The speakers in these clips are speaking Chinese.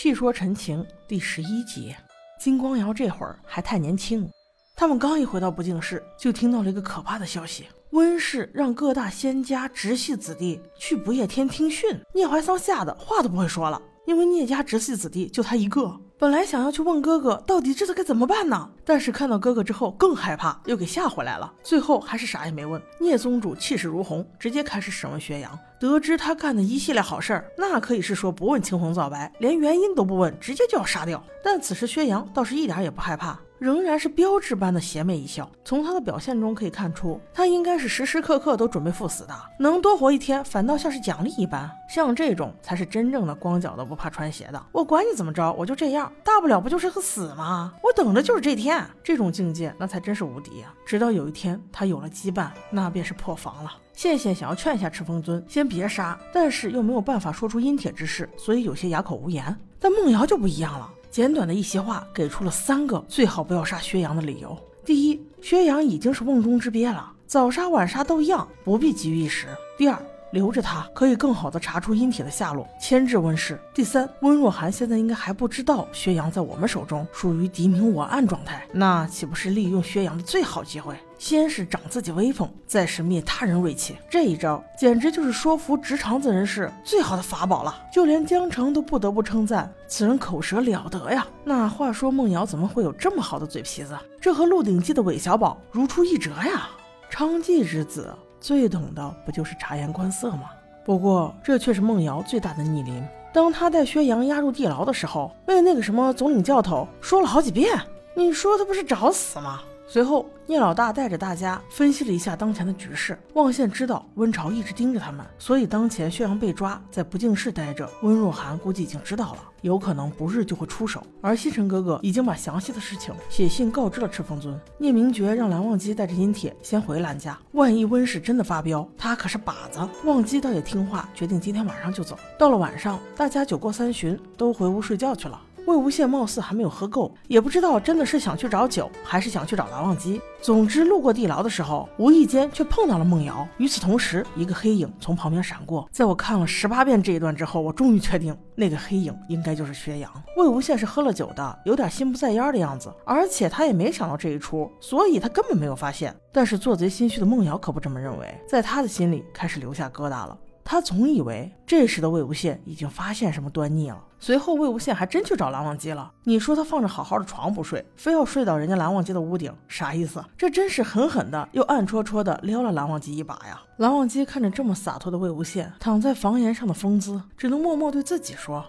细说陈情第十一集，金光瑶这会儿还太年轻。他们刚一回到不敬室，就听到了一个可怕的消息：温氏让各大仙家直系子弟去不夜天听训。聂怀桑吓得话都不会说了，因为聂家直系子弟就他一个。本来想要去问哥哥到底这次该怎么办呢，但是看到哥哥之后更害怕，又给吓回来了。最后还是啥也没问。聂宗主气势如虹，直接开始审问薛洋。得知他干的一系列好事儿，那可以是说不问青红皂白，连原因都不问，直接就要杀掉。但此时薛洋倒是一点也不害怕。仍然是标志般的邪魅一笑，从他的表现中可以看出，他应该是时时刻刻都准备赴死的，能多活一天，反倒像是奖励一般。像这种才是真正的光脚的不怕穿鞋的。我管你怎么着，我就这样，大不了不就是个死吗？我等着就是这天。这种境界，那才真是无敌啊！直到有一天他有了羁绊，那便是破防了。羡羡想要劝一下赤峰尊，先别杀，但是又没有办法说出阴铁之事，所以有些哑口无言。但梦瑶就不一样了。简短的一席话，给出了三个最好不要杀薛洋的理由。第一，薛洋已经是瓮中之鳖了，早杀晚杀都一样，不必急于一时。第二，留着他可以更好的查出阴铁的下落，牵制温氏。第三，温若寒现在应该还不知道薛洋在我们手中属于敌明我暗状态，那岂不是利用薛洋的最好机会？先是长自己威风，再是灭他人锐气，这一招简直就是说服直肠子人士最好的法宝了。就连江城都不得不称赞此人口舌了得呀。那话说，梦瑶怎么会有这么好的嘴皮子？这和《鹿鼎记》的韦小宝如出一辙呀。娼妓之子。最懂的不就是察言观色吗？不过这却是梦瑶最大的逆鳞。当他带薛洋押入地牢的时候，被那个什么总领教头说了好几遍，你说他不是找死吗？随后，聂老大带着大家分析了一下当前的局势。望县知道温潮一直盯着他们，所以当前薛洋被抓，在不敬室待着。温若寒估计已经知道了，有可能不日就会出手。而西城哥哥已经把详细的事情写信告知了赤峰尊。聂明觉让蓝忘机带着阴铁先回蓝家，万一温氏真的发飙，他可是靶子。忘机倒也听话，决定今天晚上就走。到了晚上，大家酒过三巡，都回屋睡觉去了。魏无羡貌似还没有喝够，也不知道真的是想去找酒，还是想去找蓝忘机。总之，路过地牢的时候，无意间却碰到了梦瑶。与此同时，一个黑影从旁边闪过。在我看了十八遍这一段之后，我终于确定那个黑影应该就是薛洋。魏无羡是喝了酒的，有点心不在焉的样子，而且他也没想到这一出，所以他根本没有发现。但是做贼心虚的梦瑶可不这么认为，在他的心里开始留下疙瘩了。他总以为这时的魏无羡已经发现什么端倪了。随后，魏无羡还真去找蓝忘机了。你说他放着好好的床不睡，非要睡到人家蓝忘机的屋顶，啥意思？这真是狠狠的又暗戳戳的撩了蓝忘机一把呀！蓝忘机看着这么洒脱的魏无羡躺在房檐上的风姿，只能默默对自己说：“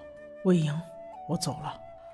魏婴，我走了。”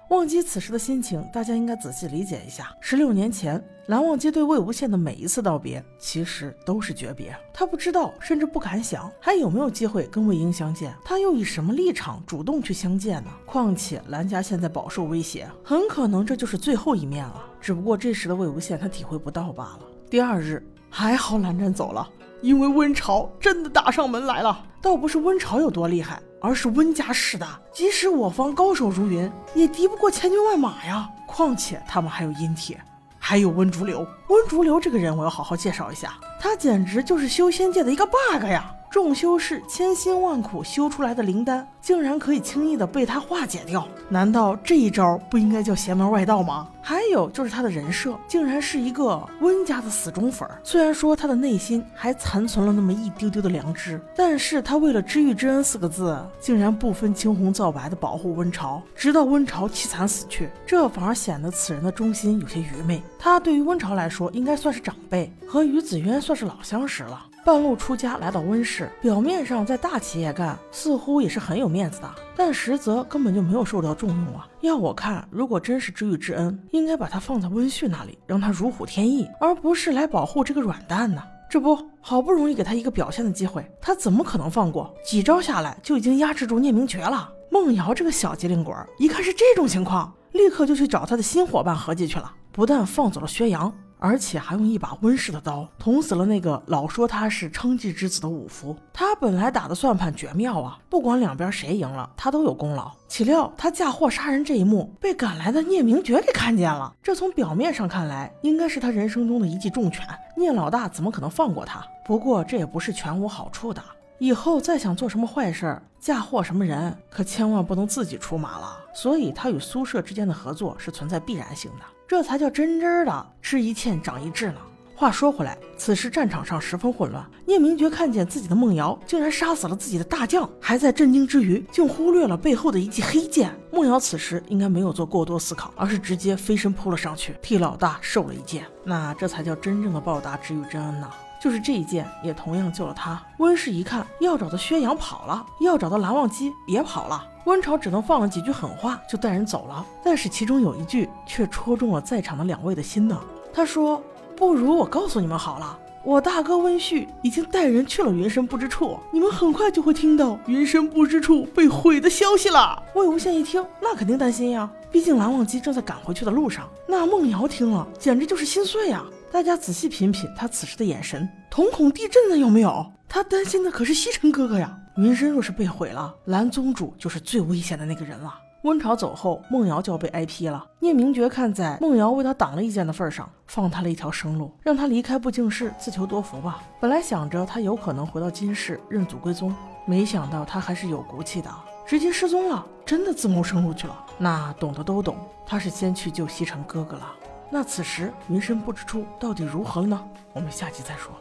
忘机此时的心情，大家应该仔细理解一下。十六年前，蓝忘机对魏无羡的每一次道别，其实都是诀别。他不知道，甚至不敢想，还有没有机会跟魏婴相见。他又以什么立场主动去相见呢？况且蓝家现在饱受威胁，很可能这就是最后一面了。只不过这时的魏无羡，他体会不到罢了。第二日，还好蓝湛走了，因为温潮真的打上门来了。倒不是温潮有多厉害。而是温家势大，即使我方高手如云，也敌不过千军万马呀。况且他们还有阴铁，还有温竹流。温竹流这个人，我要好好介绍一下，他简直就是修仙界的一个 bug 呀。众修士千辛万苦修出来的灵丹，竟然可以轻易的被他化解掉？难道这一招不应该叫邪门外道吗？还有就是他的人设，竟然是一个温家的死忠粉。虽然说他的内心还残存了那么一丢丢的良知，但是他为了知遇之恩四个字，竟然不分青红皂白的保护温潮，直到温潮凄惨死去，这反而显得此人的忠心有些愚昧。他对于温潮来说，应该算是长辈，和于子渊算是老相识了。半路出家来到温氏，表面上在大企业干，似乎也是很有面子的，但实则根本就没有受到重用啊。要我看，如果真是知遇之恩，应该把他放在温煦那里，让他如虎添翼，而不是来保护这个软蛋呢。这不好不容易给他一个表现的机会，他怎么可能放过？几招下来就已经压制住聂明珏了。孟瑶这个小机灵鬼，一看是这种情况，立刻就去找他的新伙伴合计去了，不但放走了薛洋。而且还用一把温氏的刀捅死了那个老说他是娼妓之子的五福。他本来打的算盘绝妙啊，不管两边谁赢了，他都有功劳。岂料他嫁祸杀人这一幕被赶来的聂明珏给看见了。这从表面上看来，应该是他人生中的一记重拳。聂老大怎么可能放过他？不过这也不是全无好处的。以后再想做什么坏事儿、嫁祸什么人，可千万不能自己出马了。所以他与苏舍之间的合作是存在必然性的，这才叫真真的吃一堑长一智呢。话说回来，此时战场上十分混乱。聂明觉看见自己的梦瑶竟然杀死了自己的大将，还在震惊之余，竟忽略了背后的一记黑剑。梦瑶此时应该没有做过多思考，而是直接飞身扑了上去，替老大受了一剑。那这才叫真正的报答知遇之恩呐！就是这一剑，也同样救了他。温氏一看要找的宣阳跑了，要找的蓝忘机也跑了，温朝只能放了几句狠话，就带人走了。但是其中有一句却戳中了在场的两位的心呢。他说。不如我告诉你们好了，我大哥温旭已经带人去了云深不知处，你们很快就会听到云深不知处被毁的消息了。魏无羡一听，那肯定担心呀，毕竟蓝忘机正在赶回去的路上。那梦瑶听了，简直就是心碎呀。大家仔细品品他此时的眼神，瞳孔地震了有没有？他担心的可是西城哥哥呀。云深若是被毁了，蓝宗主就是最危险的那个人了。温朝走后，孟瑶就要被挨批了。聂明觉看在孟瑶为他挡了一剑的份上，放他了一条生路，让他离开不净世，自求多福吧。本来想着他有可能回到金氏认祖归宗，没想到他还是有骨气的，直接失踪了，真的自谋生路去了。那懂的都懂，他是先去救西城哥哥了。那此时云深不知处到底如何了呢？我们下集再说。